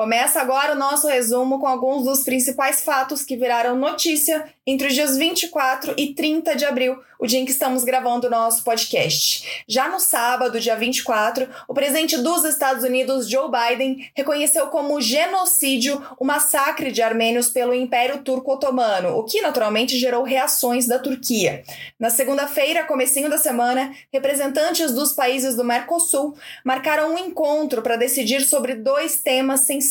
Começa agora o nosso resumo com alguns dos principais fatos que viraram notícia entre os dias 24 e 30 de abril, o dia em que estamos gravando o nosso podcast. Já no sábado, dia 24, o presidente dos Estados Unidos, Joe Biden, reconheceu como genocídio o massacre de armênios pelo Império Turco Otomano, o que naturalmente gerou reações da Turquia. Na segunda-feira, comecinho da semana, representantes dos países do Mercosul marcaram um encontro para decidir sobre dois temas sensíveis: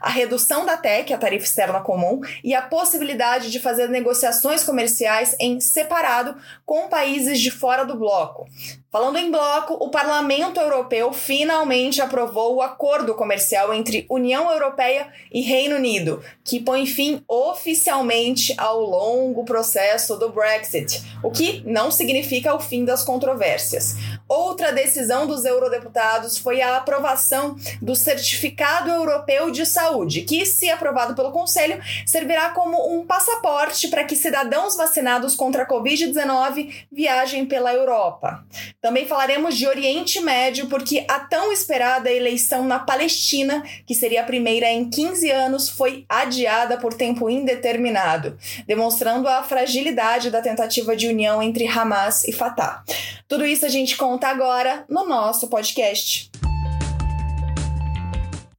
a redução da TEC, a tarifa externa comum, e a possibilidade de fazer negociações comerciais em separado com países de fora do bloco. Falando em bloco, o Parlamento Europeu finalmente aprovou o acordo comercial entre União Europeia e Reino Unido, que põe fim oficialmente ao longo processo do Brexit, o que não significa o fim das controvérsias. Outra decisão dos eurodeputados foi a aprovação do Certificado Europeu de Saúde, que, se aprovado pelo Conselho, servirá como um passaporte para que cidadãos vacinados contra a Covid-19 viajem pela Europa. Também falaremos de Oriente Médio, porque a tão esperada eleição na Palestina, que seria a primeira em 15 anos, foi adiada por tempo indeterminado, demonstrando a fragilidade da tentativa de união entre Hamas e Fatah. Tudo isso a gente conta agora no nosso podcast.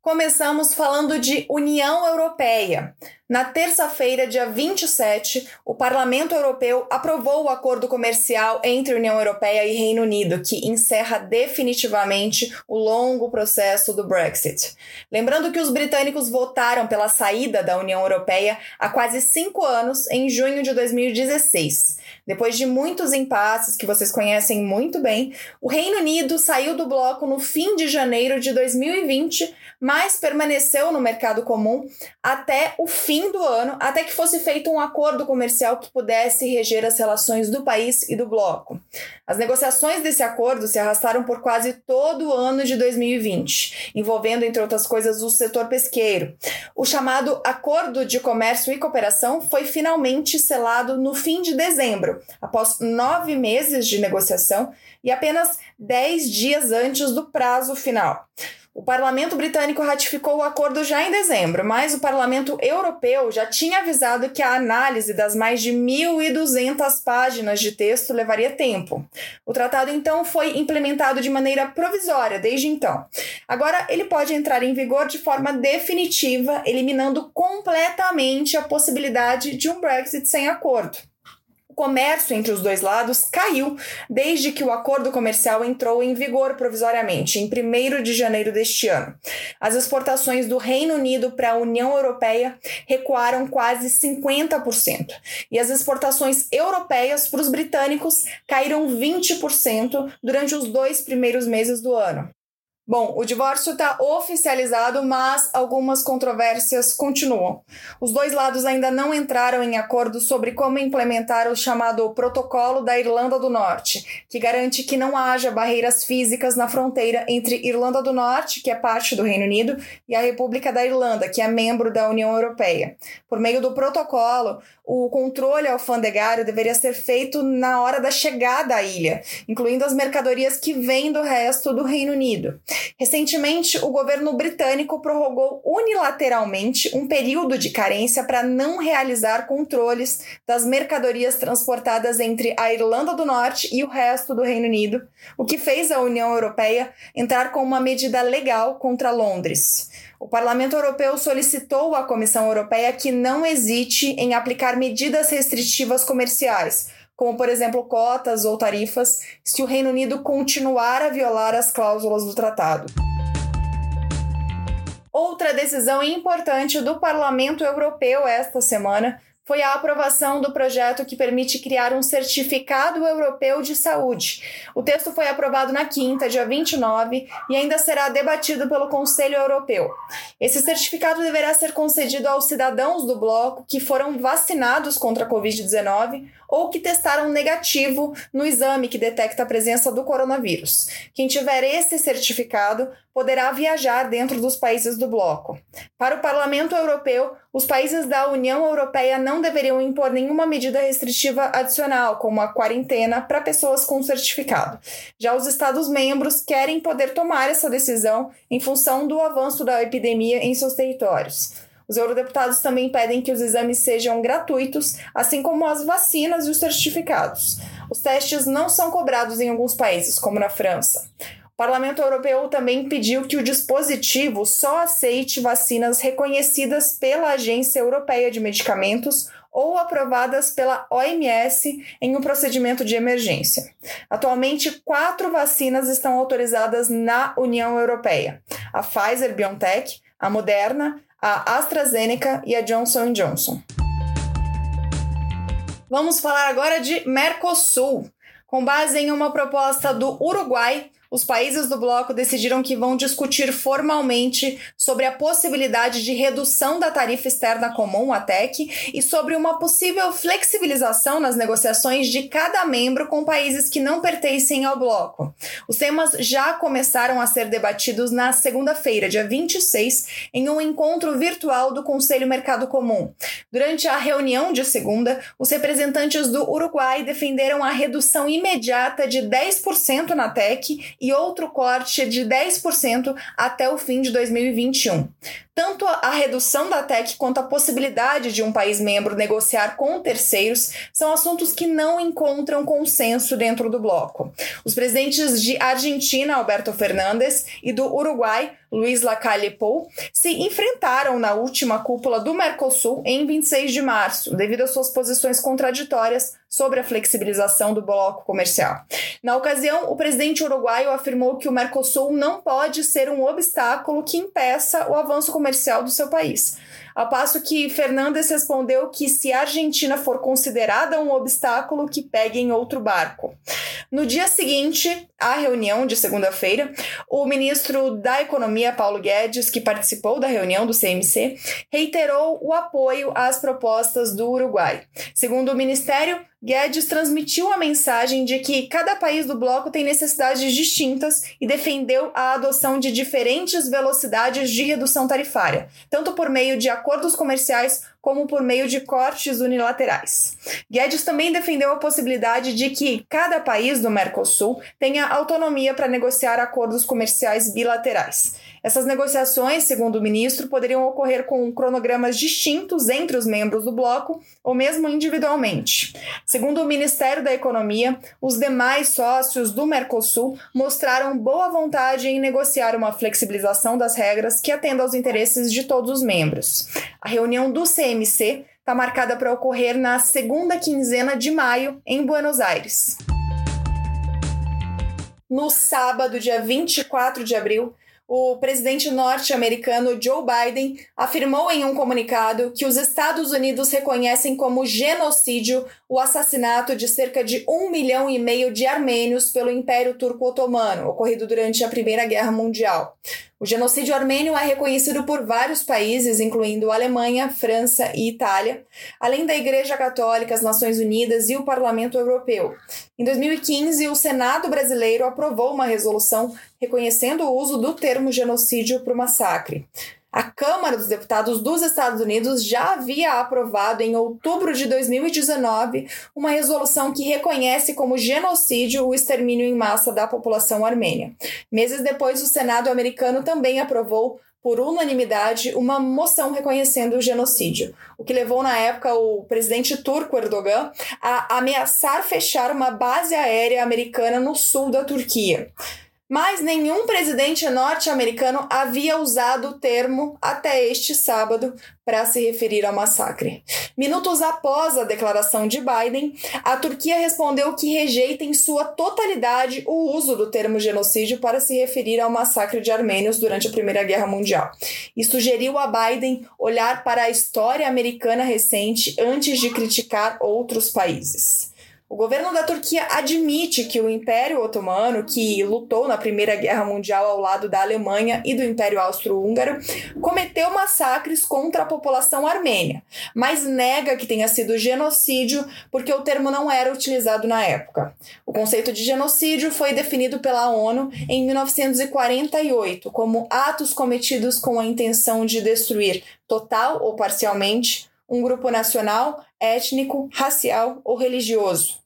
Começamos falando de União Europeia. Na terça-feira, dia 27, o Parlamento Europeu aprovou o acordo comercial entre União Europeia e Reino Unido, que encerra definitivamente o longo processo do Brexit. Lembrando que os britânicos votaram pela saída da União Europeia há quase cinco anos, em junho de 2016. Depois de muitos impasses que vocês conhecem muito bem, o Reino Unido saiu do bloco no fim de janeiro de 2020, mas permaneceu no mercado comum até o fim do ano até que fosse feito um acordo comercial que pudesse reger as relações do país e do bloco. As negociações desse acordo se arrastaram por quase todo o ano de 2020, envolvendo, entre outras coisas, o setor pesqueiro. O chamado Acordo de Comércio e Cooperação foi finalmente selado no fim de dezembro, após nove meses de negociação e apenas dez dias antes do prazo final. O parlamento britânico ratificou o acordo já em dezembro, mas o parlamento europeu já tinha avisado que a análise das mais de 1.200 páginas de texto levaria tempo. O tratado então foi implementado de maneira provisória desde então. Agora ele pode entrar em vigor de forma definitiva, eliminando completamente a possibilidade de um Brexit sem acordo. O comércio entre os dois lados caiu desde que o acordo comercial entrou em vigor provisoriamente, em 1 de janeiro deste ano. As exportações do Reino Unido para a União Europeia recuaram quase 50%, e as exportações europeias para os britânicos caíram 20% durante os dois primeiros meses do ano. Bom, o divórcio está oficializado, mas algumas controvérsias continuam. Os dois lados ainda não entraram em acordo sobre como implementar o chamado Protocolo da Irlanda do Norte, que garante que não haja barreiras físicas na fronteira entre Irlanda do Norte, que é parte do Reino Unido, e a República da Irlanda, que é membro da União Europeia. Por meio do protocolo, o controle alfandegário deveria ser feito na hora da chegada à ilha, incluindo as mercadorias que vêm do resto do Reino Unido. Recentemente, o governo britânico prorrogou unilateralmente um período de carência para não realizar controles das mercadorias transportadas entre a Irlanda do Norte e o resto do Reino Unido, o que fez a União Europeia entrar com uma medida legal contra Londres. O Parlamento Europeu solicitou à Comissão Europeia que não hesite em aplicar medidas restritivas comerciais como por exemplo cotas ou tarifas, se o Reino Unido continuar a violar as cláusulas do tratado. Outra decisão importante do Parlamento Europeu esta semana foi a aprovação do projeto que permite criar um certificado europeu de saúde. O texto foi aprovado na quinta, dia 29, e ainda será debatido pelo Conselho Europeu. Esse certificado deverá ser concedido aos cidadãos do bloco que foram vacinados contra a Covid-19 ou que testaram negativo no exame que detecta a presença do coronavírus. Quem tiver esse certificado poderá viajar dentro dos países do bloco. Para o Parlamento Europeu, os países da União Europeia não deveriam impor nenhuma medida restritiva adicional, como a quarentena, para pessoas com certificado. Já os Estados-membros querem poder tomar essa decisão em função do avanço da epidemia em seus territórios. Os eurodeputados também pedem que os exames sejam gratuitos, assim como as vacinas e os certificados. Os testes não são cobrados em alguns países, como na França. O Parlamento Europeu também pediu que o dispositivo só aceite vacinas reconhecidas pela Agência Europeia de Medicamentos ou aprovadas pela OMS em um procedimento de emergência. Atualmente, quatro vacinas estão autorizadas na União Europeia: a Pfizer BioNTech, a Moderna, a AstraZeneca e a Johnson Johnson. Vamos falar agora de Mercosul. Com base em uma proposta do Uruguai, os países do bloco decidiram que vão discutir formalmente sobre a possibilidade de redução da tarifa externa comum, a TEC, e sobre uma possível flexibilização nas negociações de cada membro com países que não pertencem ao bloco. Os temas já começaram a ser debatidos na segunda-feira, dia 26, em um encontro virtual do Conselho Mercado Comum. Durante a reunião de segunda, os representantes do Uruguai defenderam a redução imediata de 10% na TEC e outro corte de 10% até o fim de 2021. Tanto a redução da TEC quanto a possibilidade de um país membro negociar com terceiros são assuntos que não encontram consenso dentro do bloco. Os presidentes de Argentina, Alberto Fernandes, e do Uruguai, Luiz Lacalle Pou, se enfrentaram na última cúpula do Mercosul em 26 de março, devido às suas posições contraditórias sobre a flexibilização do bloco comercial. Na ocasião, o presidente uruguaio afirmou que o Mercosul não pode ser um obstáculo que impeça o avanço comercial do seu país. Ao passo que Fernandes respondeu que se a Argentina for considerada um obstáculo, que pegue em outro barco. No dia seguinte à reunião de segunda-feira, o ministro da Economia, Paulo Guedes, que participou da reunião do CMC, reiterou o apoio às propostas do Uruguai. Segundo o ministério, Guedes transmitiu a mensagem de que cada país do bloco tem necessidades distintas e defendeu a adoção de diferentes velocidades de redução tarifária, tanto por meio de acordos comerciais como por meio de cortes unilaterais. Guedes também defendeu a possibilidade de que cada país do Mercosul tenha autonomia para negociar acordos comerciais bilaterais. Essas negociações, segundo o ministro, poderiam ocorrer com cronogramas distintos entre os membros do bloco ou mesmo individualmente. Segundo o Ministério da Economia, os demais sócios do Mercosul mostraram boa vontade em negociar uma flexibilização das regras que atenda aos interesses de todos os membros. A reunião do CMC está marcada para ocorrer na segunda quinzena de maio, em Buenos Aires. No sábado, dia 24 de abril, o presidente norte-americano Joe Biden afirmou em um comunicado que os Estados Unidos reconhecem como genocídio o assassinato de cerca de um milhão e meio de armênios pelo Império Turco Otomano, ocorrido durante a Primeira Guerra Mundial. O genocídio armênio é reconhecido por vários países, incluindo Alemanha, França e Itália, além da Igreja Católica, as Nações Unidas e o Parlamento Europeu. Em 2015, o Senado brasileiro aprovou uma resolução reconhecendo o uso do termo genocídio para o massacre. A Câmara dos Deputados dos Estados Unidos já havia aprovado em outubro de 2019 uma resolução que reconhece como genocídio o extermínio em massa da população armênia. Meses depois, o Senado americano também aprovou por unanimidade, uma moção reconhecendo o genocídio, o que levou na época o presidente turco Erdogan a ameaçar fechar uma base aérea americana no sul da Turquia mas nenhum presidente norte-americano havia usado o termo até este sábado para se referir ao massacre. Minutos após a declaração de Biden, a Turquia respondeu que rejeita em sua totalidade o uso do termo genocídio para se referir ao massacre de armênios durante a Primeira Guerra Mundial e sugeriu a Biden olhar para a história americana recente antes de criticar outros países. O governo da Turquia admite que o Império Otomano, que lutou na Primeira Guerra Mundial ao lado da Alemanha e do Império Austro-Húngaro, cometeu massacres contra a população armênia, mas nega que tenha sido genocídio porque o termo não era utilizado na época. O conceito de genocídio foi definido pela ONU em 1948 como atos cometidos com a intenção de destruir, total ou parcialmente, um grupo nacional, étnico, racial ou religioso.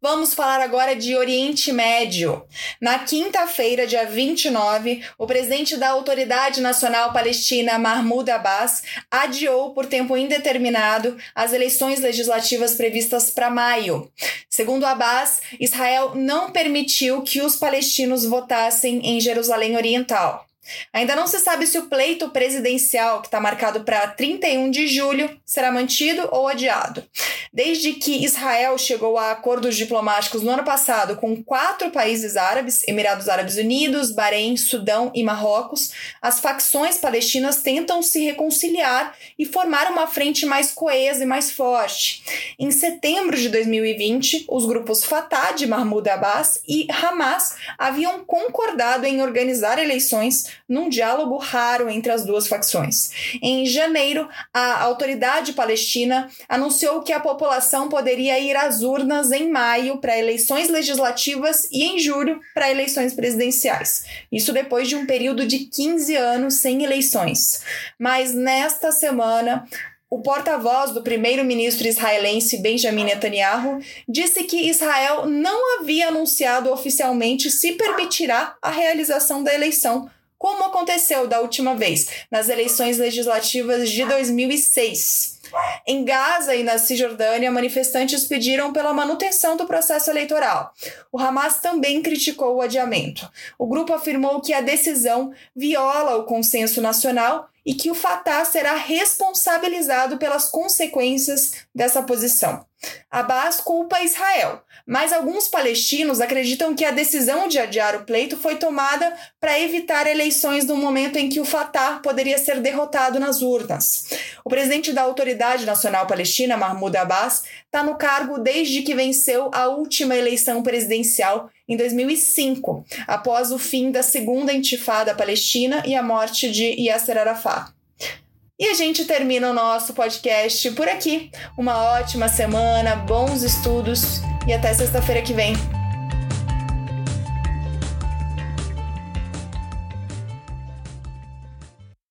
Vamos falar agora de Oriente Médio. Na quinta-feira, dia 29, o presidente da Autoridade Nacional Palestina, Mahmoud Abbas, adiou por tempo indeterminado as eleições legislativas previstas para maio. Segundo Abbas, Israel não permitiu que os palestinos votassem em Jerusalém Oriental. Ainda não se sabe se o pleito presidencial, que está marcado para 31 de julho, será mantido ou adiado. Desde que Israel chegou a acordos diplomáticos no ano passado com quatro países árabes, Emirados Árabes Unidos, Bahrein, Sudão e Marrocos, as facções palestinas tentam se reconciliar e formar uma frente mais coesa e mais forte. Em setembro de 2020, os grupos Fatah de Mahmoud Abbas e Hamas haviam concordado em organizar eleições num diálogo raro entre as duas facções. Em janeiro, a autoridade palestina anunciou que a população poderia ir às urnas em maio para eleições legislativas e em julho para eleições presidenciais. Isso depois de um período de 15 anos sem eleições. Mas nesta semana, o porta-voz do primeiro-ministro israelense Benjamin Netanyahu disse que Israel não havia anunciado oficialmente se permitirá a realização da eleição como aconteceu da última vez, nas eleições legislativas de 2006. Em Gaza e na Cisjordânia, manifestantes pediram pela manutenção do processo eleitoral. O Hamas também criticou o adiamento. O grupo afirmou que a decisão viola o consenso nacional e que o Fatah será responsabilizado pelas consequências dessa posição. Abbas culpa Israel, mas alguns palestinos acreditam que a decisão de adiar o pleito foi tomada para evitar eleições no momento em que o Fatah poderia ser derrotado nas urnas. O presidente da Autoridade Nacional Palestina, Mahmoud Abbas, está no cargo desde que venceu a última eleição presidencial em 2005, após o fim da segunda intifada palestina e a morte de Yasser Arafat. E a gente termina o nosso podcast por aqui. Uma ótima semana, bons estudos e até sexta-feira que vem.